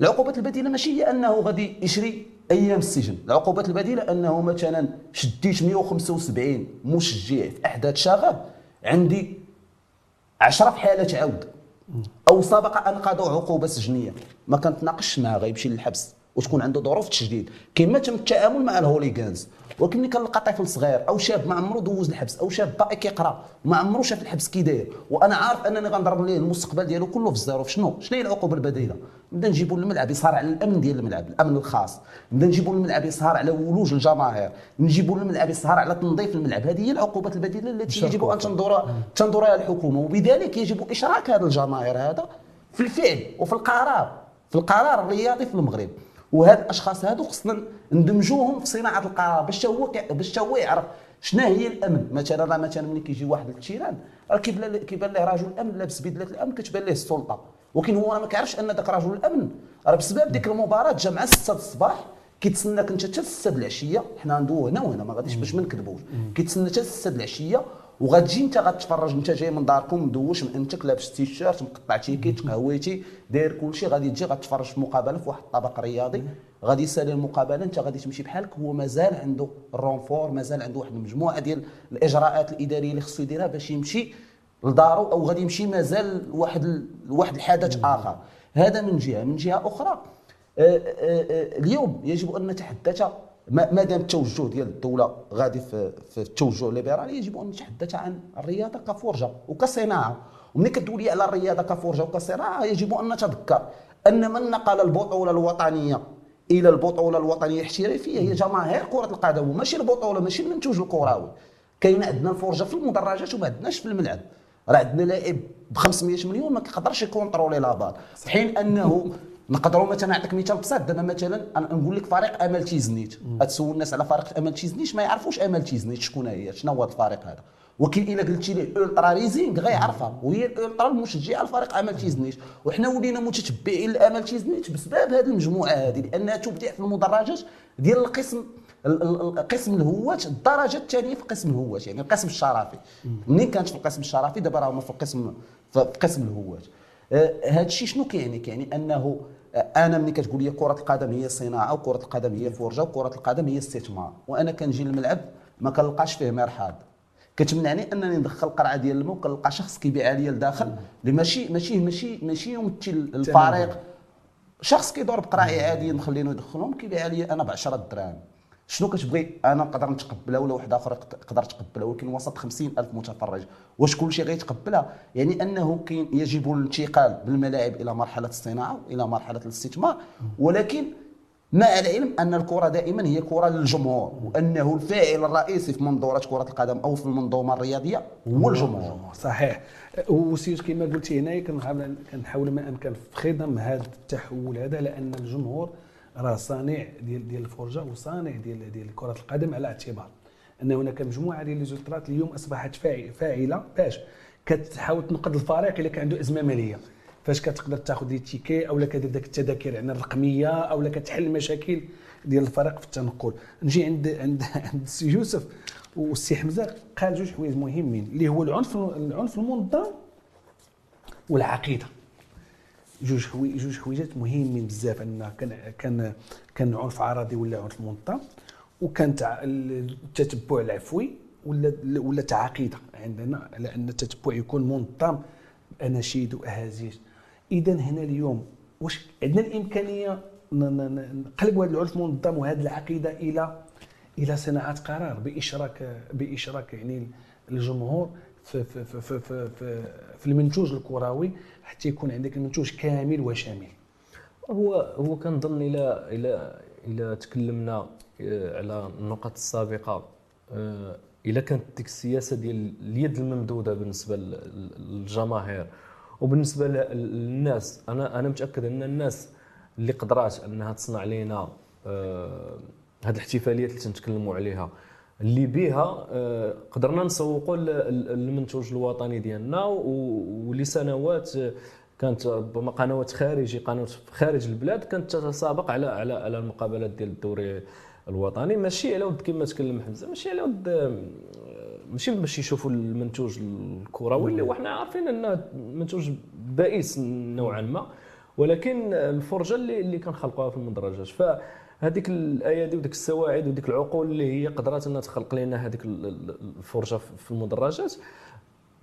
العقوبات البديله ماشي هي انه غادي يشري أيام السجن. العقوبات البديله أنه مثلا شديت 175 مشجع في احداث شغب عندي 10 في حالة عود. أو سبق أن قضوا عقوبة سجنية. ما كنتناقش معاه غيمشي للحبس. وتكون عنده ظروف تشديد. كما تم التعامل مع ال hooligans. ولكن ملي كنلقى طفل صغير أو شاب ما عمره دوز الحبس أو شاب باقي كيقرا ما عمره شاف الحبس كي داير. وأنا عارف أنني غنضرب ليه المستقبل ديالو كله في ال zéro شنو؟ شنو هي العقوبة البديلة؟ نبدا نجيبوه الملعب يسهر على الأمن ديال الملعب الأمن الخاص. نبدا نجيبوه الملعب يسهر على ولوج الجماهير. نجيبوه الملعب يسهر على تنظيف الملعب هذه هي العقوبات البديلة التي يجب أن تنظر تنظرها الحكومة. وبذلك يجب إشراك هذا الجماهير هذا في الفعل وفي القرار في القرار الرياضي في المغرب. وهاد الأشخاص هادو خصنا ندمجوهم في صناعة القرار باش هو باش هو يعرف شنو هي الأمن. مثلا راه مثلا ملي كيجي واحد للتيران راه كيبان كيبان ليه رجل الامن لابس بدلة الأمن كتبان ليه السلطة. ولكن هو ما كيعرفش أن ذاك رجل الأمن. راه بسبب ديك المباراة جا مع 6 الصباح كيتسناك انت حتى 6 العشية. حنا ندوه هنا وهنا ما غاديش باش ما نكذبوش. كيتسنى حتى 6 العشية. وغتجي انت غتفرج انت جاي من داركم مدوش انت لابس تيشيرت مقطع تيكيت قهويتي داير كلشي. غادي تجي غتفرج في مقابلة في واحد الطبق رياضي. غادي يسالي المقابلة انت غادي تمشي بحالك. هو مازال عنده الرونفور مازال عنده واحد المجموعة ديال الإجراءات الإدارية اللي خصو يديرها باش يمشي. لدارو أو غادي يمشي مازال واحد واحد الحدث آخر. هذا من جهة. من جهة أخرى آه، آه، آه، اليوم يجب أن نتحدث ما دام التوجه ديال الدولة غادي في, في التوجه الليبرالي يجب أن نتحدث عن الرياضة كفرجة وكصناعة. وملي كدولي على الرياضة كفرجة وكصناعة يجب أن نتذكر أن من نقل البطولة الوطنية إلى البطولة الوطنية الاحترافية هي جماهير كرة القدم. وماشي البطولة ماشي المنتوج الكروي. كاين عندنا الفرجة في المدرجات وما عندناش في الملعب. راه عندنا لاعب ب 500 مليون ما كيقدرش يكونترولي لا بال في حين أنه نقدروا مثلا نعطيك مثال بسيط دابا مثلا أنا نقول لك فريق امل تيزنيت تسول الناس على فريق امل تيزنيت ما يعرفوش امل تيزنيت شكون هي شنو هو الفريق هذا. ولكن إلا قلتي ليه الترا ريزينغ غيعرفها وهي الالترا المشجعة لفريق امل تيزنيت وحنا ولينا متتبعين لامل تيزنيت بسبب هذه المجموعة هذه لأنها تبدع في المدرجات ديال القسم ال- ال- ال- قسم الهوات الدرجة الثانية في قسم الهوات يعني القسم الشرفي. منين كانت في القسم الشرفي؟ دابا راهما في القسم في قسم الهوات هذا الشيء شنو كيعني؟ كيعني أنه آه، أنا ملي كتقول لي كرة القدم هي صناعة وكرة القدم هي فرجة وكرة القدم هي استثمار. وأنا كنجي للملعب ما كنلقاش فيه مرحاض. كتمنعني أنني ندخل قرعة ديال الماء وكنلقى شخص كيبيعها لي لداخل اللي ماشي ماشي ماشي ماشي يمثل الفريق. شخص كيدور بقراعي عادي نخلينو يدخلهم كيبيعها لي أنا ب 10 دراهم. شنو كتبغي؟ أنا نقدر نتقبلها ولا واحد آخر يقد- يقدر يتقبلها ولكن وسط 50 ألف متفرج. واش كل شيء غيتقبلها؟ يعني أنه كاين يجب الانتقال بالملاعب إلى مرحلة الصناعة إلى مرحلة الاستثمار ولكن مع العلم أن الكرة دائما هي كرة للجمهور وأنه الفاعل الرئيسي في منظوره كرة القدم أو في المنظومة الرياضية هو الجمهور. صحيح. وسير كما قلتي هنايا كنحاول ما أمكن في خضم هذا التحول هذا لأن الجمهور راه صانع ديال ديال الفرجة وصانع ديال ديال كرة القدم على اعتبار أن هناك مجموعة ديال les ultras اليوم أصبحت فاعل- فاعلة. باش كتحاول تنقذ الفريق اللي كان عنده أزمة مالية. فاش كتقدر تاخذ les tickets أو كدير داك التذاكر يعني الرقمية أو كتحل المشاكل ديال الفريق في التنقل. نجي عند عند عند السي يوسف والسي حمزة قال جوج حوايج مهمين اللي هو العنف العنف المنظم والعقيدة. جوج حوي جوج حويجات مهمين بزاف أن كان كان كان عنف عرضي ولا عنف منظم وكان التتبع العفوي ولا ولا تعقيدة عندنا على ان التتبع يكون منظم أناشيد وأهازيج. إذا هنا اليوم واش عندنا الإمكانية نقلبوا هذا العنف المنظم وهذه العقيدة إلى إلى صناعة قرار باشراك بإشراك يعني الجمهور في في في في, في, في, في المنتوج الكروي حتى يكون عندك المنتوج كامل وشامل. هو هو كنظن إلى إلى إلى تكلمنا آه، على النقط السابقة آه، إلى كانت ديك السياسة ديال اليد الممدودة بالنسبة لل- للجماهير. وبالنسبة لل- للناس أنا أنا متأكد أن الناس اللي قدرات أنها تصنع لنا آه، هذه الاحتفاليات اللي تنتكلموا عليها اللي بها آه، قدرنا نسوقوا المنتوج الوطني ديالنا ولسنوات آه، كانت ربما قنوات خارجي قنوات خارج البلاد كانت تتسابق على على على المقابلات ديال الدوري الوطني. ماشي على ود كما تكلم حمزة ماشي على ود آه، ماشي باش يشوفوا المنتوج الكروي اللي وحنا عارفين انه منتوج بائس نوعا ما ولكن الفرجة اللي اللي كنخلقوها في المدرجات. فهذيك الايادي وديك السواعد وديك العقول اللي هي قدرات إنها تخلق لنا هذيك ال- ال- الفرجة في المدرجات.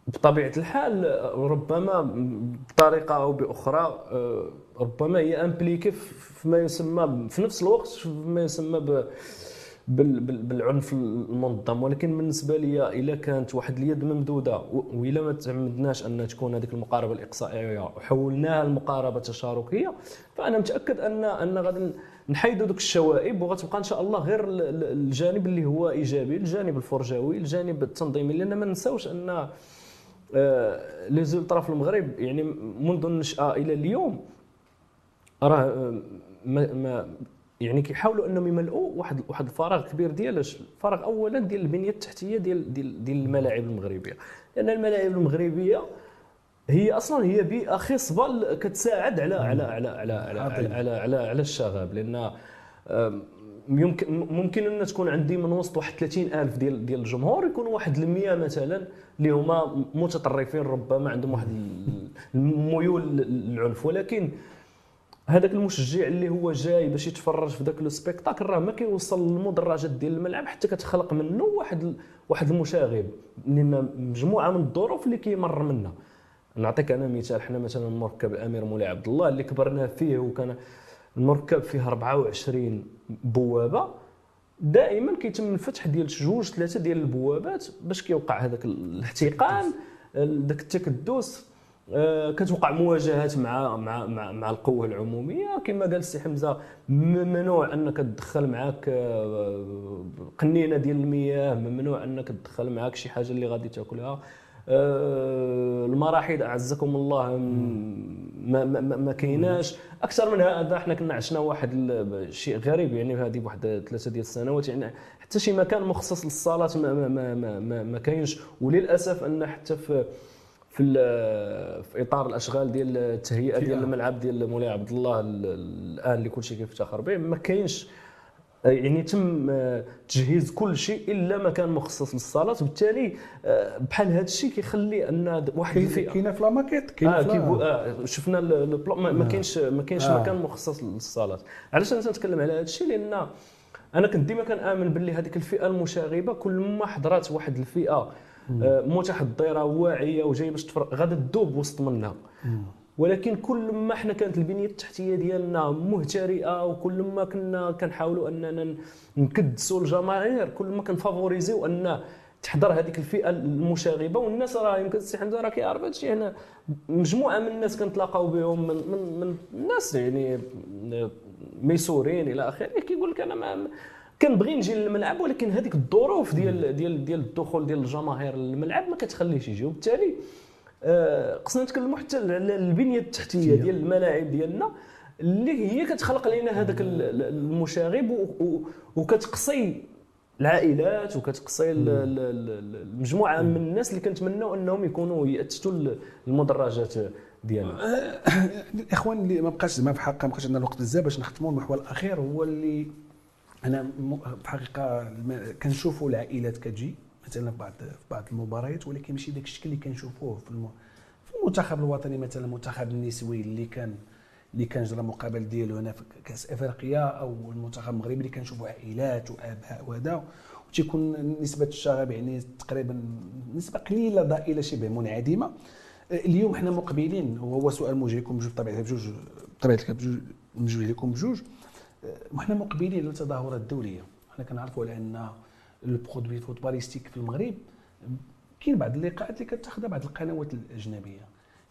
بطبيعة الحال ربما بطريقة أو بأخرى آه، ربما هي امبليكي فيما يسمى في نفس الوقت فيما يسمى ب بالعنف المنظم. ولكن بالنسبة لي إلا كانت واحد اليد ممدودة وإلا ما تعمدناش أن تكون هذيك المقاربة الإقصائية وحولناها لمقاربة تشاركية فأنا متأكد ان أن غادي نحيدوا دوك الشوائب وغتبقى إن شاء الله غير ال- ال- الجانب اللي هو إيجابي الجانب الفرجوي الجانب التنظيمي. لأن ما ننساوش أن آه، لي زولترا في المغرب يعني منذ النشاه إلى اليوم راه آه، ما, ما يعني كيحاولوا انهم يملؤوا واحد واحد الفراغ كبير ديال الفراغ اولا ديال البنية التحتية ديال ديال ديال الملاعب المغربية. لأن الملاعب المغربية هي أصلا هي بيئه خصبه كتساعد على على على على على على, على, على, على الشغب. لأن يمكن ممكن أن تكون عندي من وسط واحد 30 ألف ديال ديال الجمهور يكون واحد المية مثلا اللي هما متطرفين ربما عندهم واحد ال- الميول للعنف ولكن هذاك المشجع اللي هو جاي باش يتفرج في ذاك le spectacle راه ما كيوصل للمدرجات ديال الملعب حتى كتخلق منه واحد واحد المشاغب لأن مجموعة من الظروف اللي كيمر منها نعطيك أنا مثال حنا مثلا المركب الامير مولاي عبد الله اللي كبرنا فيه وكان المركب فيه 24 بوابة دائما كيتم الفتح ديال جوج ثلاثة ديال البوابات باش كيوقع هذاك الاحتقان ذاك التكدس. كتوقع مواجهات مع مع مع, مع القوة العمومية. كما قال السي حمزة ممنوع أنك تدخل معاك آه، قنينة ديال المياه ممنوع أنك تدخل معاك شي حاجة اللي غادي تاكلها. آه، المراحيض أعزكم الله ما ما, ما, كايناش. أكثر من هذا إحنا كنا عشنا واحد الشيء غريب يعني هذه واحد ثلاثة ديال السنوات. يعني حتى شي مكان مخصص للصلاة ما ما ما, ما, ما كاينش. وللأسف أن حتى في في في إطار الأشغال ديال التهيئة ديال الملعب ديال مولاي عبد الله الآن اللي كل شيء كيفتخر به ما كاينش يعني تم تجهيز كل شيء إلا مكان مخصص للصلاه وبالتالي بحال هذا الشيء كيخلي أن واحد الفئه كاينة في لاماكيت كاينة آه, آه شفنا ما كاينش ما كاينش آه. مكان مخصص للصلاه علاش أنا تنتكلم على هذا الشيء؟ لأن أنا كنت ديما كنآمن باللي هذيك الفئة المشاغبة كل ما حضرات واحد الفئة آه، متحضره واعية وجاية باش تفرج. غادا تذوب وسط منها. ولكن كل ما إحنا كانت البنية التحتية ديالنا مهترئة وكل ما كنا كنحاولوا أننا نكدسوا الجماهير كل ما كن favoriser يو أن تحضر هذيك الفئة المشاغبة. والناس راه يمكن السي حمزة راه كيعرف هذا الشيء هنا مجموعة من الناس كنتلاقاو بهم من, من, من الناس يعني ميسورين إلى آخره. كيقول لك أنا ما كنبغي نجي للملعب ولكن هذيك الظروف ديال ديال ديال الدخول ديال الجماهير للملعب ما كتخليش يجيو. وبالتالي آه خصنا نتكلموا حتى على البنية التحتية ديال الملاعب ديالنا اللي هي كتخلق لنا هذاك المشاغب وكتقصي العائلات وكتقصي المجموعه من الناس اللي كنتمنوا أنهم يكونوا ياتوا المدرجات ديالنا. الاخوان اللي ما بقاش زعما في حق ما بقاش عندنا الوقت بزاف باش نختموا المحور الأخير هو اللي أنا بحقيقه كنشوفوا العائلات كتجي مثلا في بعض في بعض المباريات ولكن ماشي داك الشكل اللي كنشوفوه في في المنتخب الوطني مثلا المنتخب النسوي اللي كان اللي كان جرى مقابل ديالو هنا في كأس إفريقيا أو المنتخب المغربي اللي كنشوفوا عائلات وآباء وهذا وتيكون نسبة الشغب يعني تقريبا نسبة قليلة ضئيلة شبه منعدمة. اليوم حنا مقبلين وهو سؤال موجه لكم بجوج بطبيعة بجوج بطبيعة الحال موجه لكم بجوج. وحنا مقبلين للتظاهرات الدولية. حنا كنعرفوا على أن ال produit footballistique في المغرب كاين بعض اللقاءات اللي كتاخذها بعض القنوات الأجنبية.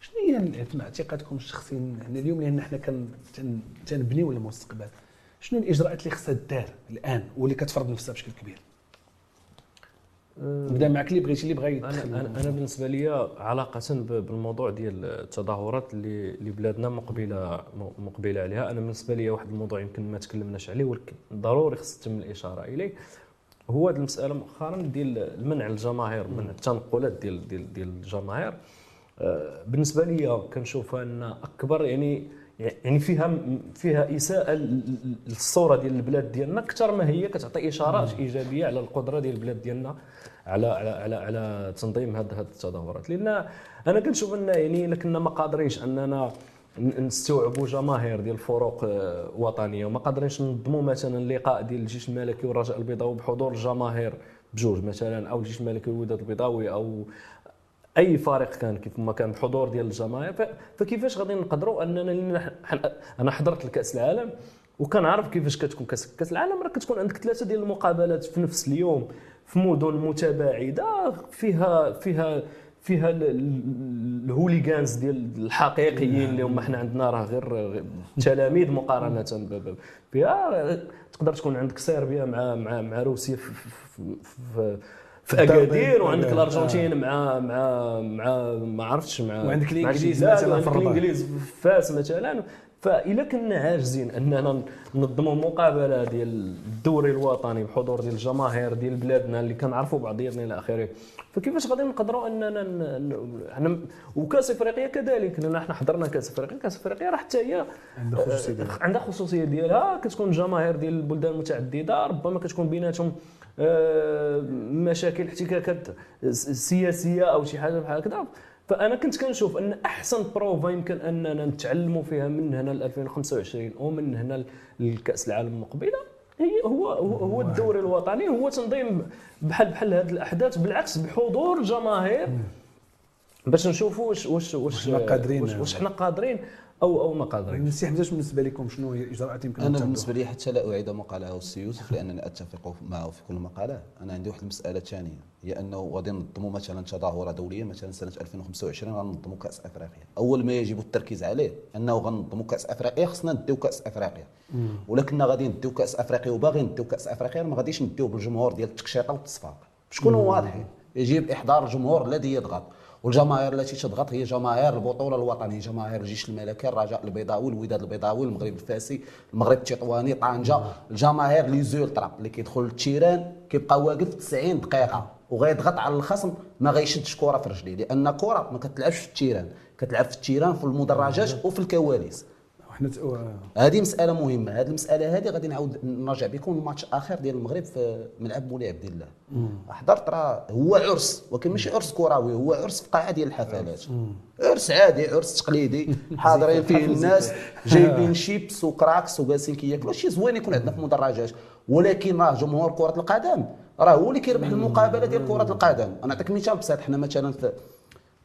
شنو هي في اعتقادكم الشخصي هنا اليوم لأن حنا كنبنيو المستقبل شنو الإجراءات اللي خصها تدار الآن واللي كتفرض نفسها بشكل كبير؟ نبدا معك اللي بغيتي اللي بغى أنا أنا, بالنسبة لي علاقة بالموضوع ديال التظاهرات اللي اللي بلادنا مقبله مقبلة عليها. أنا بالنسبة لي واحد الموضوع يمكن ما تكلمناش عليه ولكن ضروري خص تتم الإشارة إليه. هو هذه المسألة مؤخرا ديال المنع الجماهير منع التنقلات ديال ديال ديال الجماهير. آه، بالنسبة لي كنشوف أن أكبر يعني يعني فيها فيها إساءة للصورة ديال البلاد ديالنا أكثر ما هي كتعطي إشارات إيجابية على القدرة ديال البلاد ديالنا على على على على تنظيم هذه التظاهرات. لأن أنا كنشوف أن يعني إلا كنا ما قادرينش أننا نستوعبوا جماهير ديال الفروق آه، وطنية وما قادرينش ننظموا مثلا لقاء ديال الجيش الملكي والرجاء البيضاوي بحضور الجماهير بجوج مثلا أو الجيش الملكي والوداد البيضاوي أو أي فريق كان كيف ما كان بحضور ديال الجماهير فكيفاش غادي نقدروا أننا أنا حضرت لكاس العالم وكنعرف كيفاش كتكون كاس كأس العالم راه كتكون عندك ثلاثة ديال المقابلات في نفس اليوم في مدن متباعدة فيها فيها فيها الهوليغانز ديال الحقيقيين اللي هما حنا عندنا راه غير تلاميذ مقارنة بها. تقدر تكون عندك صربيا مع مع مع روسيا في, في, في في أكادير وعندك الأرجنتين مع مع مع ما عرفتش مع وعندك الإنجليز مثلا في الإنجليز في فاس مثلا. فاذا كنا عاجزين أننا ننظموا مقابله ديال الدوري الوطني بحضور ديال الجماهير ديال بلادنا اللي كنعرفوا بعضياتنا إلى آخره. فكيفاش غادي نقدروا أننا حنا وكأس إفريقيا كذلك لأن إحنا حضرنا كأس إفريقيا. كأس إفريقيا راه حتى هي عندها خصوصية ديالها. عندها خصوصية ديالها. كتكون الجماهير ديال البلدان المتعددة ربما كتكون بيناتهم آه، مشاكل احتكاكات سياسية أو شي حاجة بحال هكذا. فأنا كنت كنشوف أن أحسن بروفا يمكن أننا نتعلموا فيها من هنا ل 2025 ومن هنا لكأس العالم المقبلة. هي هو هو الدوري الوطني هو تنظيم بحال بحال هذه الأحداث بالعكس بحضور الجماهير باش نشوفوا واش واش واش قادرين واش, واش حنا قادرين. أو أو ما قادرينش السي حمزه بالنسبة لكم شنو هي الاجراءات يمكن أن أنا؟ بالنسبة لي حتى لا أعيد ما قاله السي يوسف لأنني أتفق معه في كل ما قاله. أنا عندي واحد المسألة ثانية هي أنه غادي ننظموا مثلا تظاهرة دولية مثلا سنة 2025 غننظموا كأس أفريقيا. أول ما يجب التركيز عليه أنه غننظموا كأس أفريقيا خصنا نديو كأس أفريقيا. ولكن غادي نديو كأس أفريقيا وباغي نديو كأس أفريقيا ما غاديش نديو بالجمهور ديال التكشيطه والتصفاق. نكونوا واضحين؟ يجب إحضار الجمهور الذي يضغط والجماهير التي تضغط هي جماهير البطولة الوطنية جماهير الجيش الملكي الرجاء البيضاوي الوداد البيضاوي المغرب الفاسي المغرب التطواني طنجة الجماهير les ultras اللي كيدخل لل terrain كيبقى واقف 90 دقيقة وغيضغط على الخصم ما غيشدش كرة في رجليه لأن كرة ما كتلعبش في ال terrain. كتلعب في ال terrain في المدرجات وفي الكواليس. وحنا هذه مسألة مهمة، هذه المسألة هذه غادي نعاود نرجع بكم الماتش الأخير ديال المغرب في ملعب مولاي عبد الله. حضرت راه هو عرس ولكن ماشي عرس كروي هو عرس في قاعة ديال الحفلات. عرس. عادي عرس تقليدي [LAUGHS] حاضرين فيه الناس [LAUGHS] جايبين شيبس وكراكس وجالسين كياكلوا شي زوين يكون عندنا في المدرجات. ولكن راه جمهور كرة القدم راه هو اللي كيربح المقابلة ديال كرة القدم، أنا نعطيك مثال بسيط حنا مثلا في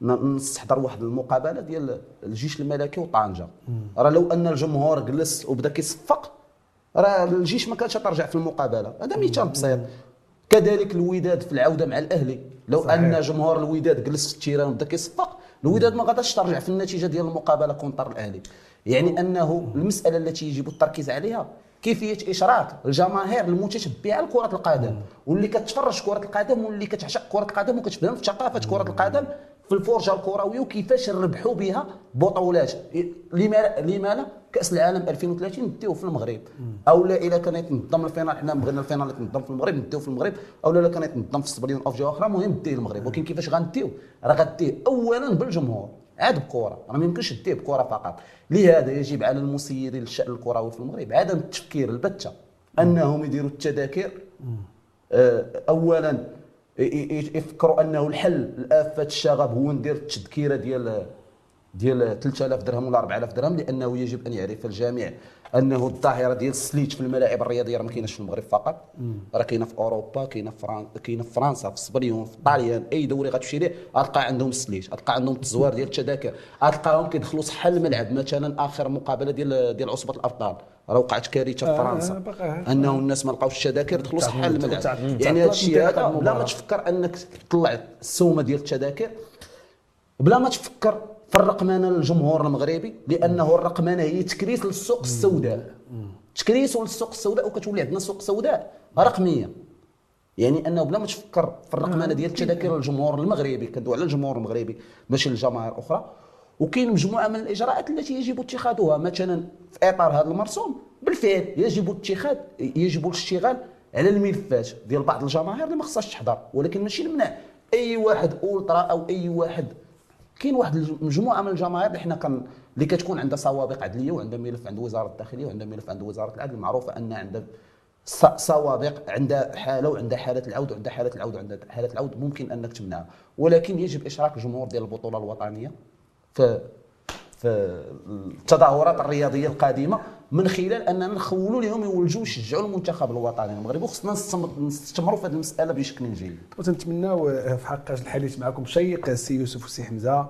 نستحضر واحد المقابلة ديال الجيش الملكي وطنجة. راه لو أن الجمهور جلس وبدا كيصفق راه الجيش ما كانش ترجع في المقابلة. هذا مثال بسيط. كذلك الوداد في العودة مع الأهلي. لو صحيح. أن جمهور الوداد جلس في ال terrain وبدا كيصفق الوداد ما غاداش ترجع في النتيجة ديال المقابلة contre الأهلي. يعني أنه المسألة التي يجب التركيز عليها كيفية إشراك الجماهير المتشبعة لكرة القدم. واللي كتفرج كرة القدم واللي كتعشق كرة القدم وكتفهم في ثقافة كرة القدم في الفرجة الكروية وكيفاش نربحوا بها بطولات. لما لا؟ كأس العالم 2030 نديوه في المغرب. أو لا إلا كان يتنظم ال finale حنا بغينا ال finale يتنظم في المغرب نديوه في المغرب. أو لا كان يتنظم في السبنيول أو في جهه أخرى المهم ديه المغرب ولكن كيفاش غنديوه راه غديه اولا بالجمهور عاد بكرة. راه ما يمكنش ديه بكرة فقط. لهذا يجب على المسيرين للشأن الكروي في المغرب عدم التفكير البتة. أنهم يديروا التذاكر. آه، اولا يفكروا أنه الحل لآفة الشغب هو ندير التذكيرة ديال ديال 3000 درهم ولا 4000 درهم لأنه يجب أن يعرف الجميع أنه الظاهرة ديال السليت في الملاعب الرياضية ما كايناش في المغرب فقط. راه كاينة في أوروبا كاينة في كاينة في فرنسا في سبنيول في طاليان أي دوري غتمشي ليه غتلقى عندهم السليت غتلقى عندهم التزوار ديال التذاكر غتلقاهم كيدخلوا صحه الملعب مثلا آخر مقابلة ديال ديال عصبة الأبطال. راه وقعت كارثة في آه، فرنسا. باقي- أنه الناس ما لقاوش التذاكر دخلوا صحه الملعب. يعني هذا الشيء هذا بلا ما. تفكر أنك تطلع السومة ديال التذاكر بلا ما تفكر في الرقمنه للجمهور المغربي لأنه الرقمنه هي تكريس للسوق السوداء. تكريس للسوق السوداء وكتولي عندنا سوق سوداء رقمية. يعني أنه بلا ما تفكر في الرقمنه ديال التذاكر للجمهور المغربي كندوي على الجمهور المغربي ماشي للجماهير الاخرى وكاين مجموعة من الإجراءات التي يجب اتخاذها. مثلا في إطار هذا المرسوم بالفعل يجب اتخاذ يجب الاشتغال على الملفات ديال بعض الجماهير اللي ما خصهاش تحضر. ولكن ماشي المنع أي واحد أولترا أو أي واحد كاين واحد المجموعه من الجماهير اللي حنا كان اللي كتكون عندها سوابق عدلية وعندها ملف عند وزارة الداخلية وعندها ملف عند وزارة العدل معروفه ان عندها سوابق عندها حالة وعندها حالة العود وعندها حالة العود وعندها حالة العود ممكن أنك تمنعها. ولكن يجب إشراك الجمهور ديال البطولة الوطنية. في في التظاهرات الرياضية القادمه من خلال أننا نخولوا لهم يولجوا يشجعوا المنتخب الوطني المغربي. وخصنا نستمر- نستمروا في هذه المسألة بشكل جيد. وتنتمناو آه، في حق الحديث معكم شيق السي يوسف والسي حمزة.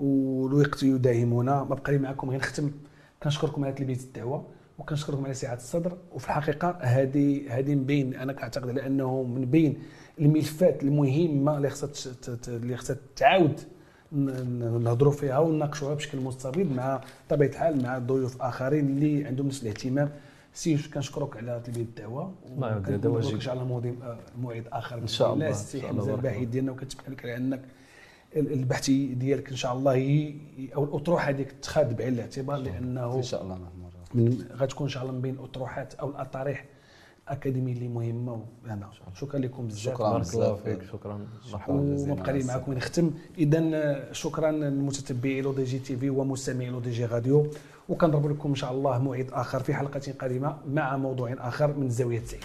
والوقت يداهمنا ما بقى لي معكم غير نختم. كنشكركم على تلبية الدعوة وكنشكركم على سعة الصدر. وفي الحقيقة هذه هذه من بين. أنا كنعتقد على أنه من بين الملفات المهمة اللي خصها اللي خصها تعاود نهضروا فيها ونناقشوها بشكل مستفيض مع طبيعة الحال مع ضيوف آخرين اللي عندهم نفس الاهتمام. سي كنشكرك على تلبيه الدعوة. الله يعاود هذا واجب. إن شاء الله موعد موعد اخر إن شاء الله، السي حمزة الباحث. ديالنا وكنتمنى لك على إنك ال- البحث ديالك إن شاء الله هي أو الأطروحة هذيك تخاد بعين الاعتبار لأنه إن شاء الله غتكون إن شاء الله من بين الأطروحات أو الأطارح الاكاديميه اللي مهمة وهنا شكرا. لكم بزاف شكراً. بارك الله بزاف. فيك شكرا. مرحبا وما بقى لي معكم. نختم. اذا شكرا للمتتبعي L'ODJ TV ومستمعي L'ODJ Radio. وكنضرب لكم إن شاء الله موعد آخر في حلقة قادمة مع موضوع آخر من زاوية سعيد